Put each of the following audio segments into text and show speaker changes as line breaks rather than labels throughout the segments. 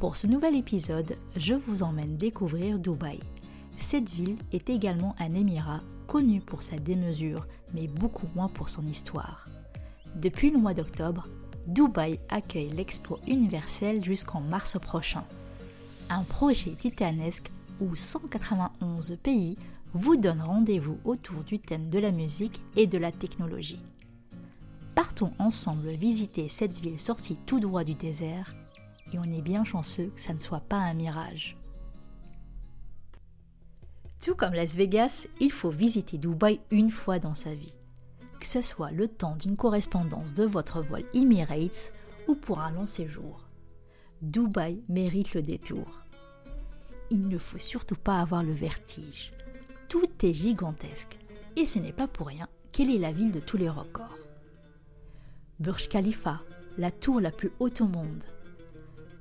Pour ce nouvel épisode, je vous emmène découvrir Dubaï. Cette ville est également un émirat connu pour sa démesure, mais beaucoup moins pour son histoire. Depuis le mois d'octobre, Dubaï accueille l'Expo universelle jusqu'en mars prochain. Un projet titanesque où 191 pays vous donnent rendez-vous autour du thème de la musique et de la technologie. Partons ensemble visiter cette ville sortie tout droit du désert et on est bien chanceux que ça ne soit pas un mirage. Tout comme Las Vegas, il faut visiter Dubaï une fois dans sa vie, que ce soit le temps d'une correspondance de votre vol Emirates ou pour un long séjour. Dubaï mérite le détour. Il ne faut surtout pas avoir le vertige. Tout est gigantesque et ce n'est pas pour rien qu'elle est la ville de tous les records. Burj Khalifa, la tour la plus haute au monde,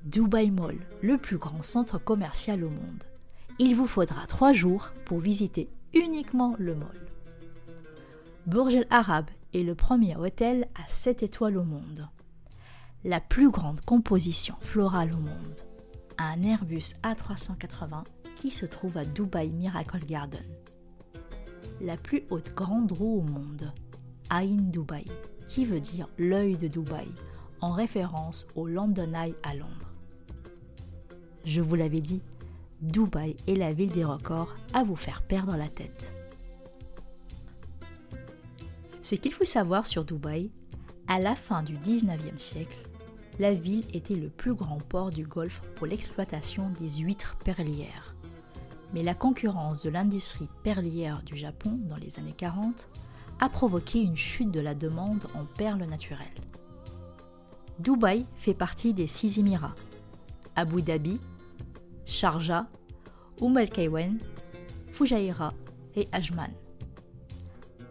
Dubai Mall, le plus grand centre commercial au monde. Il vous faudra trois jours pour visiter uniquement le mall. Burj Al Arab est le premier hôtel à 7 étoiles au monde. La plus grande composition florale au monde. Un Airbus A380 qui se trouve à Dubai Miracle Garden. La plus haute grande roue au monde. Ain Dubai, qui veut dire l'œil de Dubaï, en référence au London Eye à Londres. Je vous l'avais dit, Dubaï est la ville des records à vous faire perdre la tête. Ce qu'il faut savoir sur Dubaï, à la fin du 19e siècle, la ville était le plus grand port du Golfe pour l'exploitation des huîtres perlières. Mais la concurrence de l'industrie perlière du Japon dans les années 40 a provoqué une chute de la demande en perles naturelles. Dubaï fait partie des six Émirats Abu Dhabi, Sharjah, Umm al-Kaywen, et Ajman.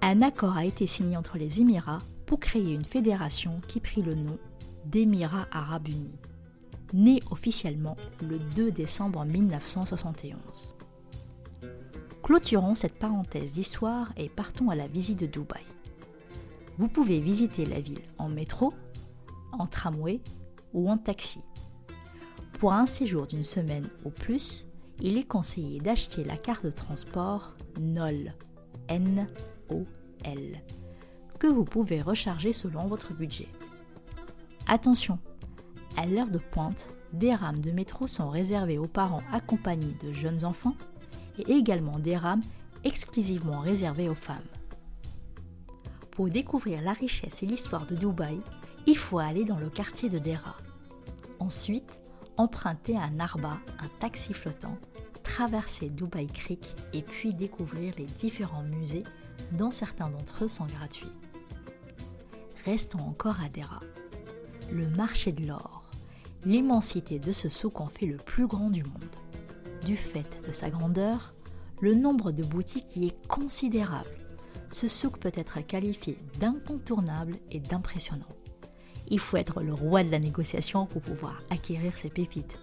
Un accord a été signé entre les Émirats pour créer une fédération qui prit le nom d'Émirats arabes unis, né officiellement le 2 décembre 1971. Clôturons cette parenthèse d'histoire et partons à la visite de Dubaï. Vous pouvez visiter la ville en métro, en tramway ou en taxi. Pour un séjour d'une semaine ou plus, il est conseillé d'acheter la carte de transport NOL, N-O-L, que vous pouvez recharger selon votre budget. Attention, à l'heure de pointe, des rames de métro sont réservées aux parents accompagnés de jeunes enfants et également des rames exclusivement réservées aux femmes. Pour découvrir la richesse et l'histoire de Dubaï, il faut aller dans le quartier de Dera. Ensuite, emprunter un arba, un taxi flottant, traverser Dubai Creek et puis découvrir les différents musées dont certains d'entre eux sont gratuits. Restons encore à Dera. Le marché de l'or, l'immensité de ce souk en fait le plus grand du monde. Du fait de sa grandeur, le nombre de boutiques y est considérable. Ce souk peut être qualifié d'incontournable et d'impressionnant il faut être le roi de la négociation pour pouvoir acquérir ces pépites.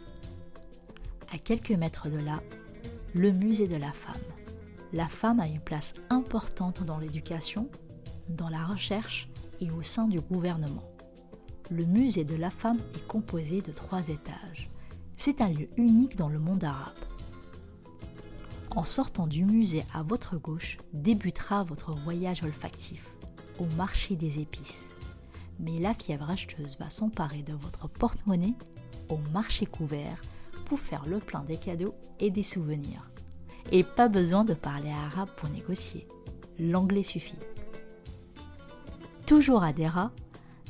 À quelques mètres de là, le musée de la femme. La femme a une place importante dans l'éducation, dans la recherche et au sein du gouvernement. Le musée de la femme est composé de trois étages. C'est un lieu unique dans le monde arabe. En sortant du musée à votre gauche débutera votre voyage olfactif au marché des épices mais la fièvre acheteuse va s'emparer de votre porte-monnaie au marché couvert pour faire le plein des cadeaux et des souvenirs. Et pas besoin de parler arabe pour négocier. L'anglais suffit. Toujours à Dera,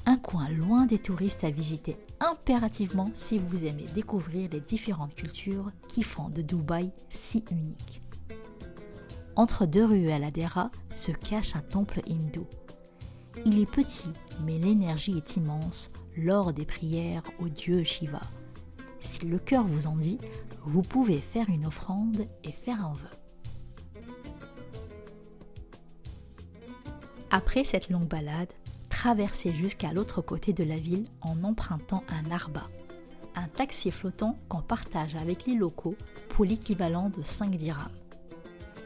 un coin loin des touristes à visiter impérativement si vous aimez découvrir les différentes cultures qui font de Dubaï si unique. Entre deux ruelles à Dera se cache un temple hindou il est petit, mais l'énergie est immense lors des prières au dieu Shiva. Si le cœur vous en dit, vous pouvez faire une offrande et faire un vœu. Après cette longue balade, traversez jusqu'à l'autre côté de la ville en empruntant un arba, un taxi flottant qu'on partage avec les locaux pour l'équivalent de 5 dirhams.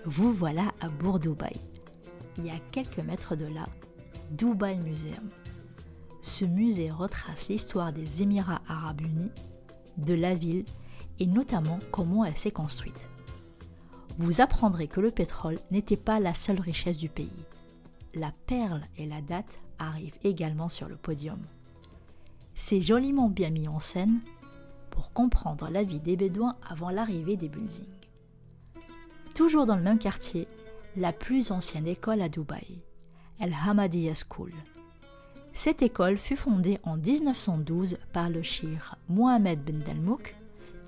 Vous voilà à Bourg-Dubaï. Il y a quelques mètres de là, Dubai Museum. Ce musée retrace l'histoire des Émirats arabes unis, de la ville et notamment comment elle s'est construite. Vous apprendrez que le pétrole n'était pas la seule richesse du pays. La perle et la date arrivent également sur le podium. C'est joliment bien mis en scène pour comprendre la vie des Bédouins avant l'arrivée des buildings. Toujours dans le même quartier, la plus ancienne école à Dubaï, El Hamadiya School. Cette école fut fondée en 1912 par le shir Mohamed Ben Dalmouk.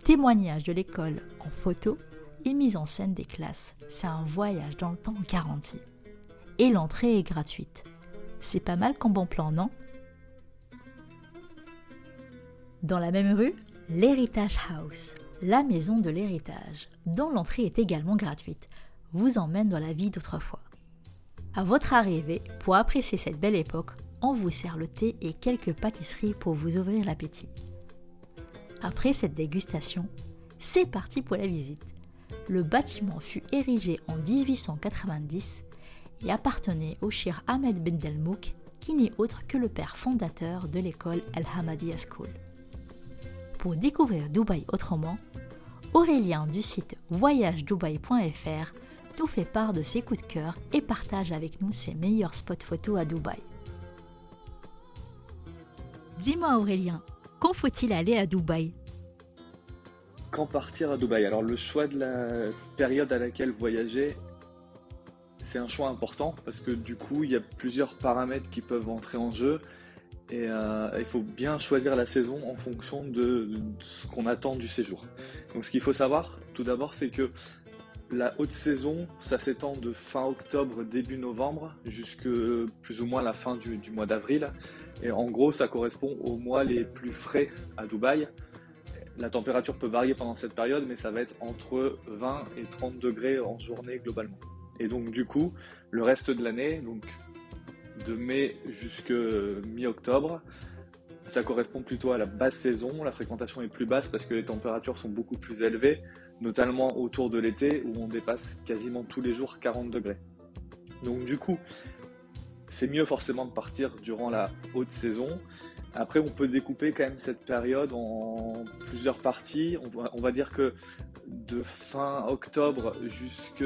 Témoignage de l'école en photo et mise en scène des classes. C'est un voyage dans le temps garanti. Et l'entrée est gratuite. C'est pas mal comme bon plan, non? Dans la même rue, l'Heritage House, la maison de l'héritage, dont l'entrée est également gratuite, vous emmène dans la vie d'autrefois. À votre arrivée, pour apprécier cette belle époque, on vous sert le thé et quelques pâtisseries pour vous ouvrir l'appétit. Après cette dégustation, c'est parti pour la visite. Le bâtiment fut érigé en 1890 et appartenait au shir Ahmed Ben Delmouk, qui n'est autre que le père fondateur de l'école Al Hamadiya School. Pour découvrir Dubaï autrement, Aurélien du site voyagedubaï.fr nous fait part de ses coups de cœur et partage avec nous ses meilleurs spots photos à Dubaï. Dis-moi Aurélien, quand faut-il aller à Dubaï?
Quand partir à Dubaï? Alors le choix de la période à laquelle voyager, c'est un choix important parce que du coup il y a plusieurs paramètres qui peuvent entrer en jeu et euh, il faut bien choisir la saison en fonction de, ce qu'on attend du séjour. Donc ce qu'il faut savoir tout d'abord c'est que la haute saison, ça s'étend de fin octobre, début novembre, jusque plus ou moins la fin du, mois d'avril. Et en gros, ça correspond aux mois les plus frais à Dubaï. La température peut varier pendant cette période, mais ça va être entre 20 et 30 degrés en journée globalement. Et donc du coup, le reste de l'année, donc de mai jusque mi-octobre, ça correspond plutôt à la basse saison. La fréquentation est plus basse parce que les températures sont beaucoup plus élevées notamment autour de l'été où on dépasse quasiment tous les jours 40 degrés. Donc du coup, c'est mieux forcément de partir durant la haute saison. Après, on peut découper quand même cette période en plusieurs parties. On va, dire que de fin octobre jusque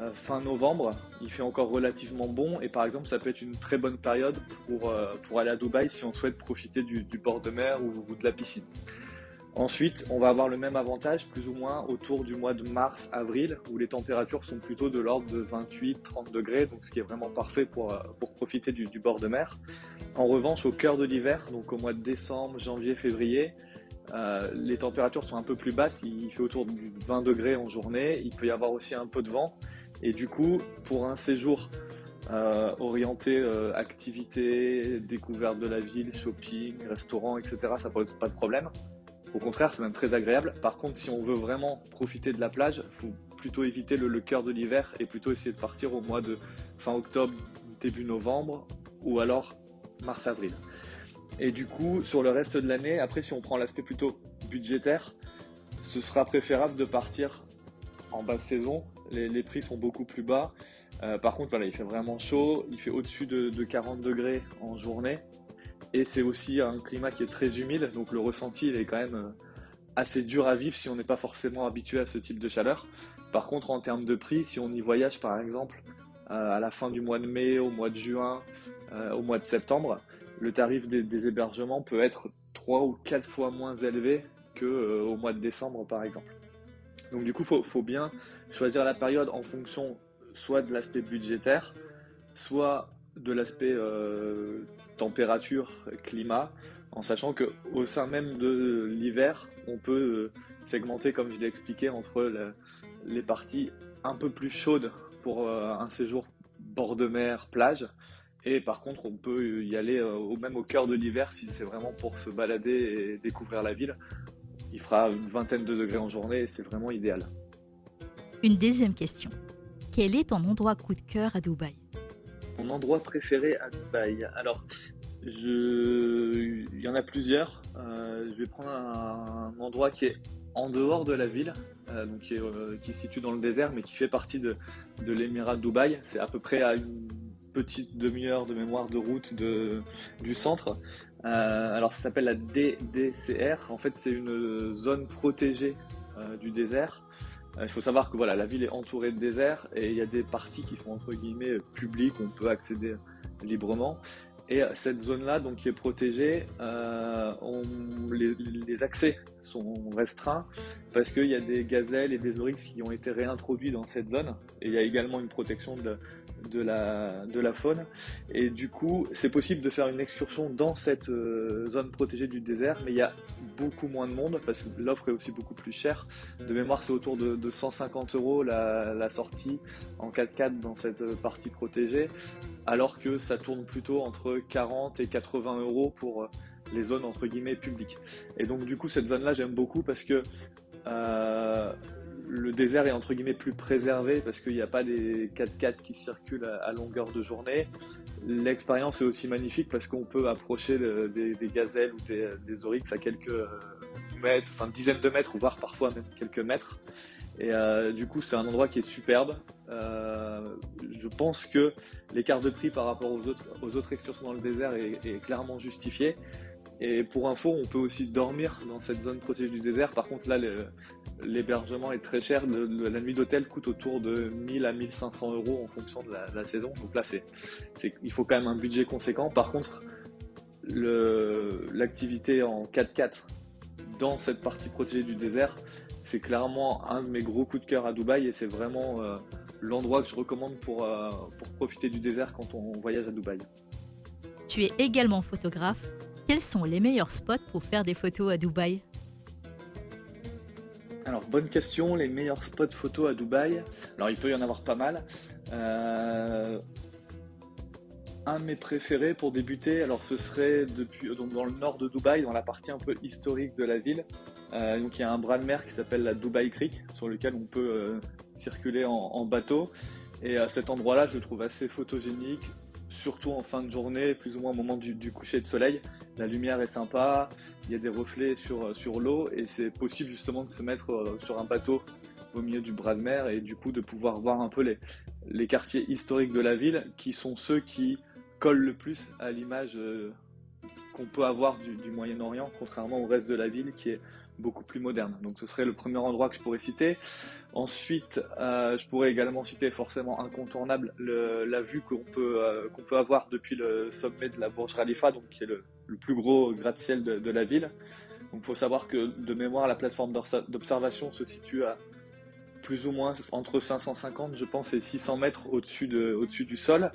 euh, fin novembre, il fait encore relativement bon et par exemple ça peut être une très bonne période pour, euh, pour aller à Dubaï si on souhaite profiter du, bord de mer ou de la piscine. Ensuite, on va avoir le même avantage plus ou moins autour du mois de mars, avril, où les températures sont plutôt de l'ordre de 28-30 degrés, donc ce qui est vraiment parfait pour, euh, pour profiter du, bord de mer. En revanche, au cœur de l'hiver, donc au mois de décembre, janvier, février, les températures sont un peu plus basses, il fait autour de 20 degrés en journée, il peut y avoir aussi un peu de vent, et du coup, pour un séjour euh, orienté activité, découverte de la ville, shopping, restaurant, etc., ça pose pas de problème. Au contraire, c'est même très agréable. Par contre, si on veut vraiment profiter de la plage, faut plutôt éviter le, cœur de l'hiver et plutôt essayer de partir au mois de fin octobre, début novembre ou alors mars-avril. Et du coup, sur le reste de l'année, après, si on prend l'aspect plutôt budgétaire, ce sera préférable de partir en basse saison. Les, prix sont beaucoup plus bas. Euh, par contre, il fait vraiment chaud. Il fait au-dessus de, de 40 degrés en journée. Et c'est aussi un climat qui est très humide, donc le ressenti il est quand même euh, assez dur à vivre si on n'est pas forcément habitué à ce type de chaleur. Par contre, en termes de prix, si on y voyage par exemple euh, à la fin du mois de mai, au mois de juin, au mois de septembre, le tarif des, hébergements peut être 3 ou 4 fois moins élevé qu'au mois de décembre par exemple. Donc du coup, il faut, bien choisir la période en fonction soit de l'aspect budgétaire, soit de l'aspect température, climat, en sachant que au sein même de l'hiver, on peut euh, segmenter, comme je l'ai expliqué, entre les parties un peu plus chaudes pour euh, un séjour bord de mer, plage, et par contre, on peut y aller euh, même au cœur de l'hiver si c'est vraiment pour se balader et découvrir la ville. Il fera une vingtaine de degrés en journée et c'est vraiment idéal.
Une deuxième question. Quel est ton endroit coup de cœur à Dubaï?
Mon endroit préféré à Dubaï Alors, je... il y en a plusieurs. Euh, je vais prendre un, endroit qui est en dehors de la ville, euh, donc qui, est, euh, qui, se situe dans le désert, mais qui fait partie de, de l'émirat de Dubaï. C'est à peu près à une petite demi-heure de mémoire de route de, du centre. Alors ça s'appelle la DDCR. En fait, c'est une zone protégée du désert. Il faut savoir que voilà, la ville est entourée de désert et il y a des parties qui sont entre guillemets publiques, on peut accéder librement. Et cette zone-là, donc qui est protégée, euh, les, accès sont restreints parce qu'il y a des gazelles et des oryx qui ont été réintroduits dans cette zone. Et il y a également une protection de, de la, faune. Et du coup, c'est possible de faire une excursion dans cette euh, zone protégée du désert, mais il y a beaucoup moins de monde parce que l'offre est aussi beaucoup plus chère. De mémoire, c'est autour de, 150 euros la, sortie en 4x4 dans cette partie protégée, alors que ça tourne plutôt entre 40 et 80 euros pour euh, les zones entre guillemets publiques. Et donc du coup, cette zone-là, j'aime beaucoup parce que euh, le désert est entre guillemets plus préservé parce qu'il n'y a pas des 4x4 qui circulent à, longueur de journée. L'expérience est aussi magnifique parce qu'on peut approcher des, gazelles ou des, oryx à quelques euh, mètres, enfin dizaines de mètres, voire parfois même quelques mètres. Et euh, du coup, c'est un endroit qui est superbe. Euh, je pense que l'écart de prix par rapport aux autres, excursions dans le désert est clairement justifié. Et pour info, on peut aussi dormir dans cette zone protégée du désert. Par contre, là, l'hébergement est très cher. la nuit d'hôtel coûte autour de 1000 à 1500 euros en fonction de la, saison. Donc là, il faut quand même un budget conséquent. Par contre, l'activité en 4x4 dans cette partie protégée du désert, c'est clairement un de mes gros coups de cœur à Dubaï et c'est vraiment euh, l'endroit que je recommande pour, euh, pour profiter du désert quand on voyage à Dubaï.
Tu es également photographe quels sont les meilleurs spots pour faire des photos à Dubaï
alors, bonne question, les meilleurs spots photos à Dubaï. Alors, il peut y en avoir pas mal. Euh, un de mes préférés pour débuter, alors ce serait depuis, dans le nord de Dubaï, dans la partie un peu historique de la ville. Euh, donc, il y a un bras de mer qui s'appelle la Dubai Creek, sur lequel on peut euh, circuler en, bateau. Et à cet endroit-là, je le trouve assez photogénique, surtout en fin de journée, plus ou moins au moment du, coucher de soleil. La lumière est sympa, il y a des reflets sur, euh, l'eau et c'est possible justement de se mettre euh, sur un bateau au milieu du bras de mer et du coup de pouvoir voir un peu les, quartiers historiques de la ville qui sont ceux qui collent le plus à l'image euh, qu'on peut avoir du, Moyen-Orient, contrairement au reste de la ville qui est beaucoup plus moderne. Donc ce serait le premier endroit que je pourrais citer. Ensuite, je pourrais également citer forcément incontournable la vue qu'on peut, avoir depuis le sommet de la Burj Khalifa, qui est le, plus gros gratte-ciel de, la ville. Donc il faut savoir que de mémoire, la plateforme d'observation se situe à plus ou moins entre 550, je pense, et 600 mètres au-dessus de, au-dessus du sol.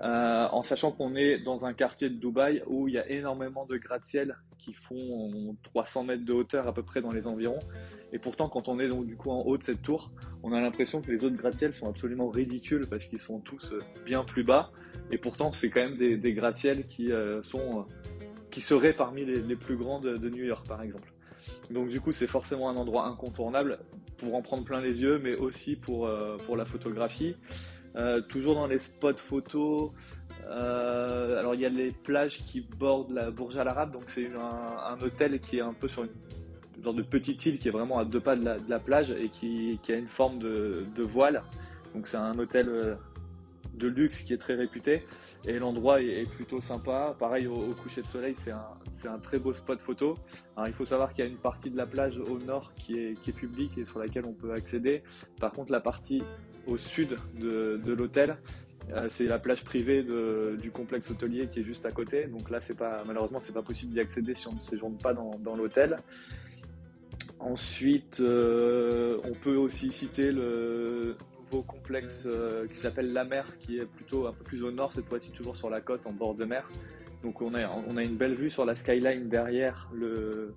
Euh, en sachant qu'on est dans un quartier de Dubaï où il y a énormément de gratte-ciel qui font 300 mètres de hauteur à peu près dans les environs. Et pourtant, quand on est donc du coup en haut de cette tour, on a l'impression que les autres gratte-ciel sont absolument ridicules parce qu'ils sont tous euh, bien plus bas. Et pourtant, c'est quand même des, gratte-ciel qui euh, sont qui seraient parmi les, plus grands de, New York, par exemple. Donc du coup, c'est forcément un endroit incontournable pour en prendre plein les yeux, mais aussi pour, pour la photographie. Euh, toujours dans les spots photos, euh, alors il y a les plages qui bordent la Bourge Al Arab, donc c'est un, hôtel qui est un peu sur une, sorte de petite île qui est vraiment à deux pas de la, plage et qui, a une forme de, voile. Donc c'est un hôtel euh, de luxe qui est très réputé et l'endroit est, plutôt sympa. Pareil au, coucher de soleil, c'est un, très beau spot photo. Alors, il faut savoir qu'il y a une partie de la plage au nord qui est, qui est publique et sur laquelle on peut accéder. Par contre, la partie au sud de, l'hôtel. Euh, c'est la plage privée du complexe hôtelier qui est juste à côté. Donc là, c'est pas, malheureusement, c'est pas possible d'y accéder si on ne séjourne pas dans, l'hôtel. Ensuite, euh, on peut aussi citer le complexe euh, qui s'appelle La Mer, qui est plutôt un peu plus au nord, cette fois-ci toujours sur la côte, en bord de mer. Donc on a, on a une belle vue sur la skyline derrière le,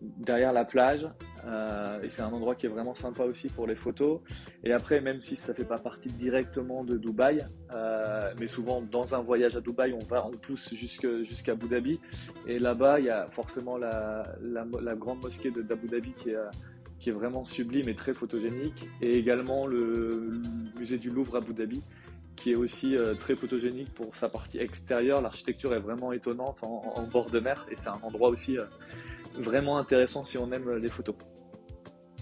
derrière la plage. Euh, et c'est un endroit qui est vraiment sympa aussi pour les photos. Et après, même si ça fait pas partie directement de Dubaï, euh, mais souvent dans un voyage à Dubaï, on va, on pousse jusqu'à Abu Dhabi. Et là-bas, il y a forcément la, la, grande mosquée d'Abu Dhabi qui est, qui est vraiment sublime et très photogénique. Et également le, musée du Louvre à Abu Dhabi qui est aussi euh, très photogénique pour sa partie extérieure. L'architecture est vraiment étonnante en, en, bord de mer et c'est un endroit aussi vraiment intéressant si on aime les photos.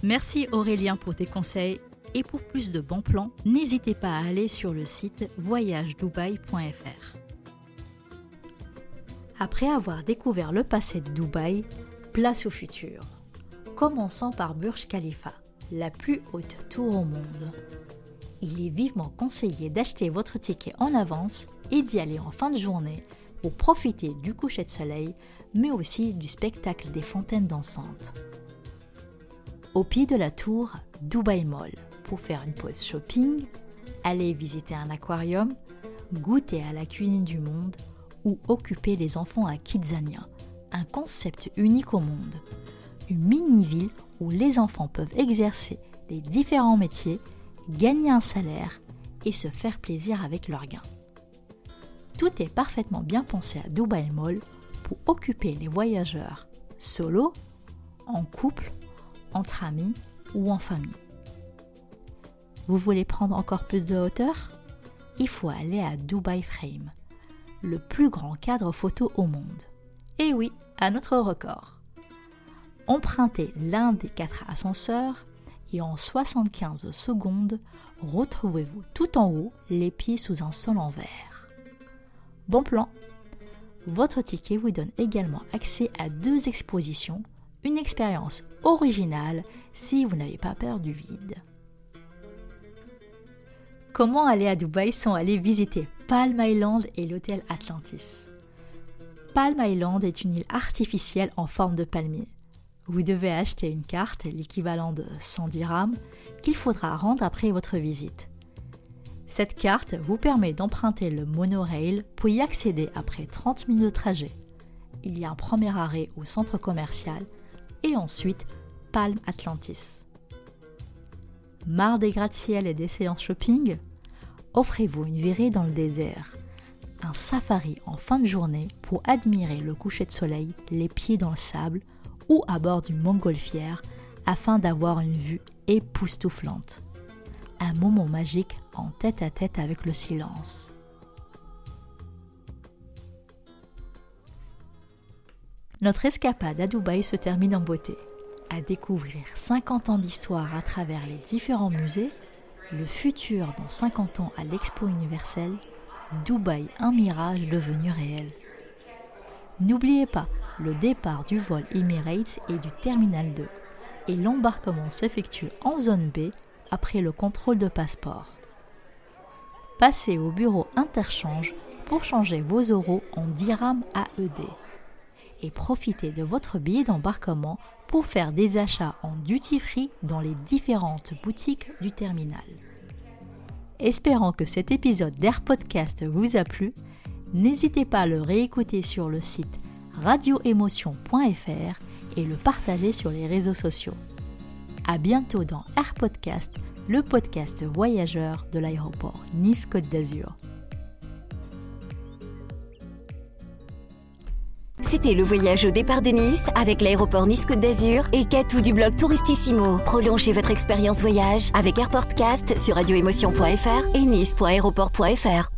Merci Aurélien pour tes conseils et pour plus de bons plans, n'hésitez pas à aller sur le site voyagedubaï.fr. Après avoir découvert le passé de Dubaï, place au futur. Commençons par Burj Khalifa, la plus haute tour au monde. Il est vivement conseillé d'acheter votre ticket en avance et d'y aller en fin de journée pour profiter du coucher de soleil, mais aussi du spectacle des fontaines dansantes. Au pied de la tour, Dubai Mall, pour faire une pause shopping, aller visiter un aquarium, goûter à la cuisine du monde ou occuper les enfants à Kidzania, un concept unique au monde. Une mini-ville où les enfants peuvent exercer les différents métiers, gagner un salaire et se faire plaisir avec leurs gains. Tout est parfaitement bien pensé à Dubai Mall pour occuper les voyageurs solo, en couple, entre amis ou en famille. Vous voulez prendre encore plus de hauteur? Il faut aller à Dubai Frame, le plus grand cadre photo au monde. Et oui, à notre record. Empruntez l'un des quatre ascenseurs et en 75 secondes, retrouvez-vous tout en haut, les pieds sous un sol en verre. Bon plan Votre ticket vous donne également accès à deux expositions, une expérience originale si vous n'avez pas peur du vide. Comment aller à Dubaï sans aller visiter Palm Island et l'hôtel Atlantis? Palm Island est une île artificielle en forme de palmier. Vous devez acheter une carte, l'équivalent de 100 dirhams, qu'il faudra rendre après votre visite. Cette carte vous permet d'emprunter le monorail pour y accéder après 30 minutes de trajet. Il y a un premier arrêt au centre commercial et ensuite Palm Atlantis. Marre des gratte-ciel et des séances shopping Offrez-vous une virée dans le désert. Un safari en fin de journée pour admirer le coucher de soleil, les pieds dans le sable ou à bord d'une montgolfière afin d'avoir une vue époustouflante un moment magique en tête à tête avec le silence. Notre escapade à Dubaï se termine en beauté. À découvrir 50 ans d'histoire à travers les différents musées, le futur dans 50 ans à l'Expo universelle, Dubaï un mirage devenu réel. N'oubliez pas, le départ du vol Emirates et du Terminal 2 et l'embarquement s'effectue en zone B après le contrôle de passeport. Passez au bureau interchange pour changer vos euros en dirhams AED et profitez de votre billet d'embarquement pour faire des achats en duty free dans les différentes boutiques du terminal. Espérant que cet épisode d'Air Podcast vous a plu, n'hésitez pas à le réécouter sur le site radioémotion.fr et le partager sur les réseaux sociaux. À bientôt dans Air Podcast, le podcast voyageur de l'aéroport Nice-Côte d'Azur.
C'était le voyage au départ de Nice avec l'aéroport Nice-Côte d'Azur et Katou du blog Touristissimo. Prolongez votre expérience voyage avec AirPodcast sur radioémotion.fr et nice.aéroport.fr.